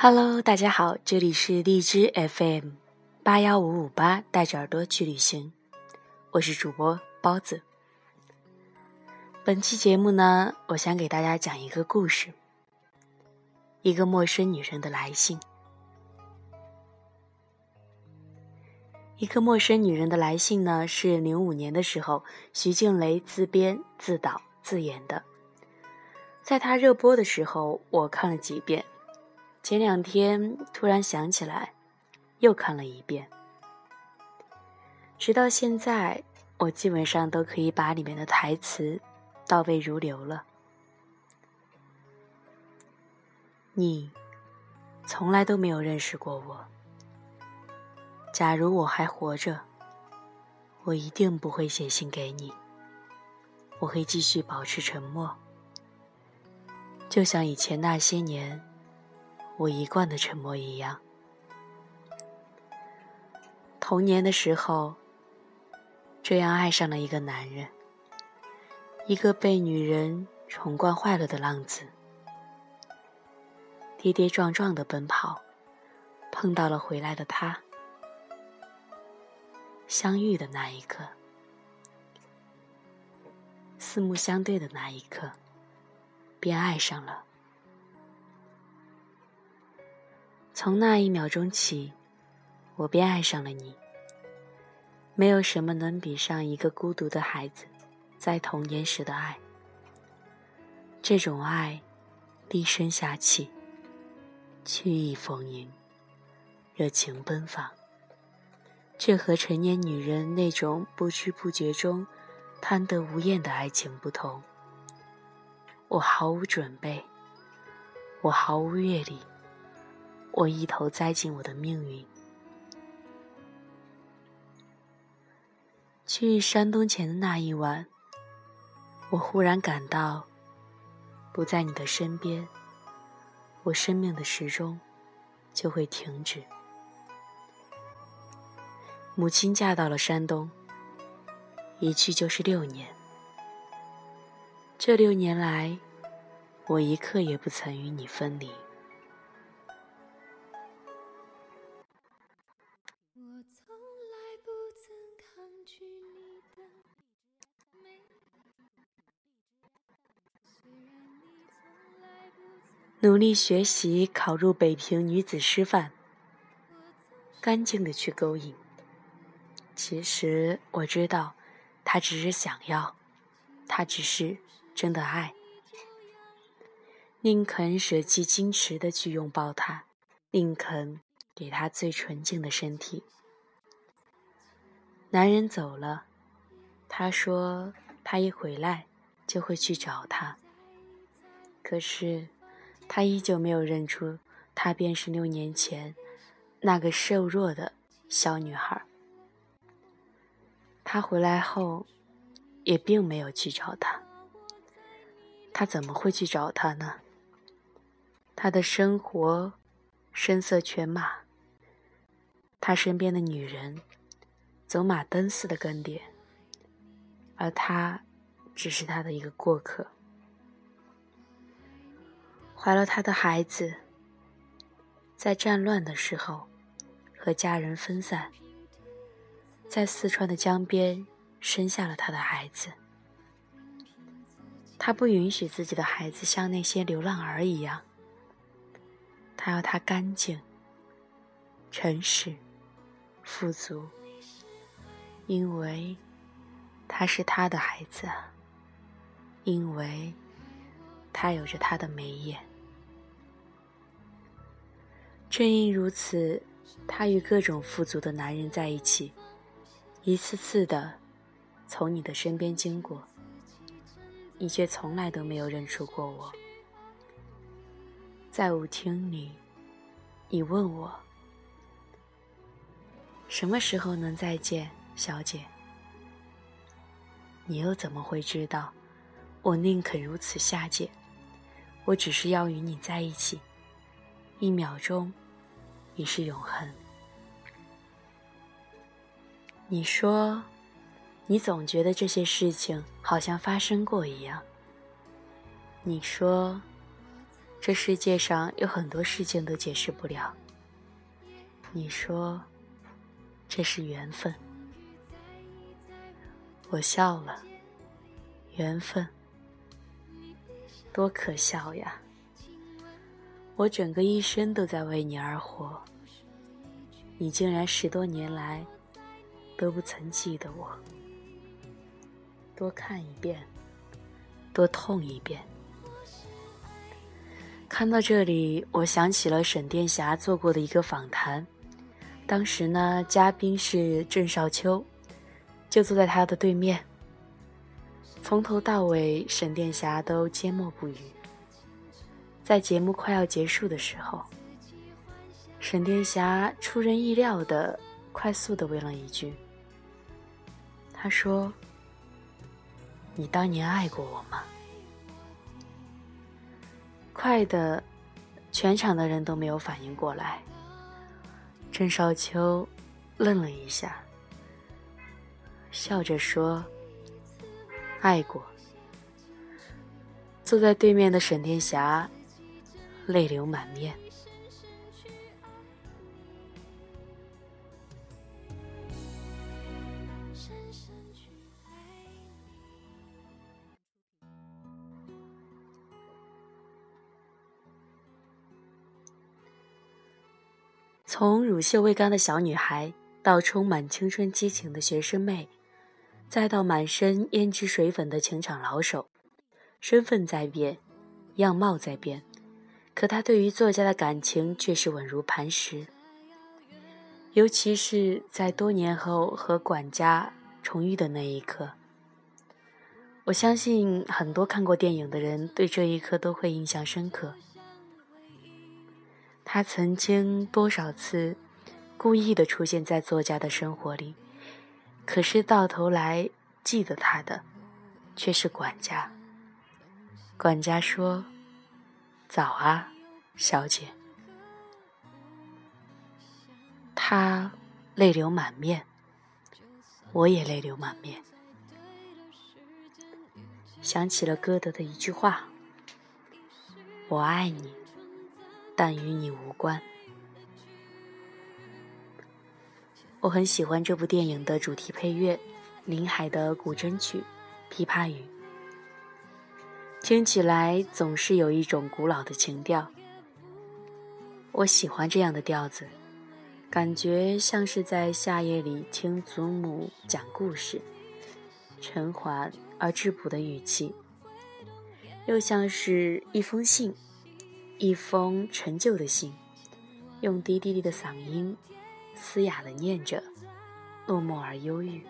Hello，大家好，这里是荔枝 FM 八幺五五八，带着耳朵去旅行，我是主播包子。本期节目呢，我想给大家讲一个故事，一个陌生女人的来信。一个陌生女人的来信呢，是零五年的时候，徐静蕾自编自导自演的，在她热播的时候，我看了几遍。前两天突然想起来，又看了一遍。直到现在，我基本上都可以把里面的台词倒背如流了。你从来都没有认识过我。假如我还活着，我一定不会写信给你。我会继续保持沉默，就像以前那些年。我一贯的沉默一样。童年的时候，这样爱上了一个男人，一个被女人宠惯坏了的浪子，跌跌撞撞的奔跑，碰到了回来的他，相遇的那一刻，四目相对的那一刻，便爱上了。从那一秒钟起，我便爱上了你。没有什么能比上一个孤独的孩子在童年时的爱。这种爱，低声下气，曲意逢迎，热情奔放。这和成年女人那种不知不觉中贪得无厌的爱情不同。我毫无准备，我毫无阅历。我一头栽进我的命运。去山东前的那一晚，我忽然感到，不在你的身边，我生命的时钟就会停止。母亲嫁到了山东，一去就是六年。这六年来，我一刻也不曾与你分离。努力学习，考入北平女子师范。干净的去勾引。其实我知道，他只是想要，他只是真的爱。宁肯舍弃矜持的去拥抱他，宁肯给他最纯净的身体。男人走了，他说他一回来就会去找他。可是。他依旧没有认出，她便是六年前那个瘦弱的小女孩。他回来后，也并没有去找她。他怎么会去找她呢？他的生活声色犬马，他身边的女人走马灯似的跟点，而他只是他的一个过客。怀了他的孩子，在战乱的时候和家人分散，在四川的江边生下了他的孩子。他不允许自己的孩子像那些流浪儿一样，他要他干净、诚实、富足，因为他是他的孩子，因为他有着他的眉眼。正因如此，他与各种富足的男人在一起，一次次的从你的身边经过，你却从来都没有认出过我。在舞厅里，你问我什么时候能再见，小姐？你又怎么会知道？我宁肯如此下贱，我只是要与你在一起。一秒钟，已是永恒。你说，你总觉得这些事情好像发生过一样。你说，这世界上有很多事情都解释不了。你说，这是缘分。我笑了，缘分，多可笑呀！我整个一生都在为你而活，你竟然十多年来都不曾记得我。多看一遍，多痛一遍。看到这里，我想起了沈殿霞做过的一个访谈。当时呢，嘉宾是郑少秋，就坐在他的对面。从头到尾，沈殿霞都缄默不语。在节目快要结束的时候，沈殿霞出人意料的快速的问了一句：“他说，你当年爱过我吗？”快的，全场的人都没有反应过来。郑少秋愣了一下，笑着说：“爱过。”坐在对面的沈殿霞泪流满面。从乳臭未干的小女孩，到充满青春激情的学生妹，再到满身胭脂水粉的情场老手，身份在变，样貌在变，可他对于作家的感情却是稳如磐石。尤其是在多年后和管家重遇的那一刻，我相信很多看过电影的人对这一刻都会印象深刻。他曾经多少次故意的出现在作家的生活里，可是到头来记得他的却是管家。管家说：“早啊，小姐。”他泪流满面，我也泪流满面，想起了歌德的一句话：“我爱你。”但与你无关。我很喜欢这部电影的主题配乐，林海的古筝曲《琵琶语》，听起来总是有一种古老的情调。我喜欢这样的调子，感觉像是在夏夜里听祖母讲故事，沉缓而质朴的语气，又像是一封信。一封陈旧的信，用低低低的嗓音，嘶哑的念着，落寞而忧郁。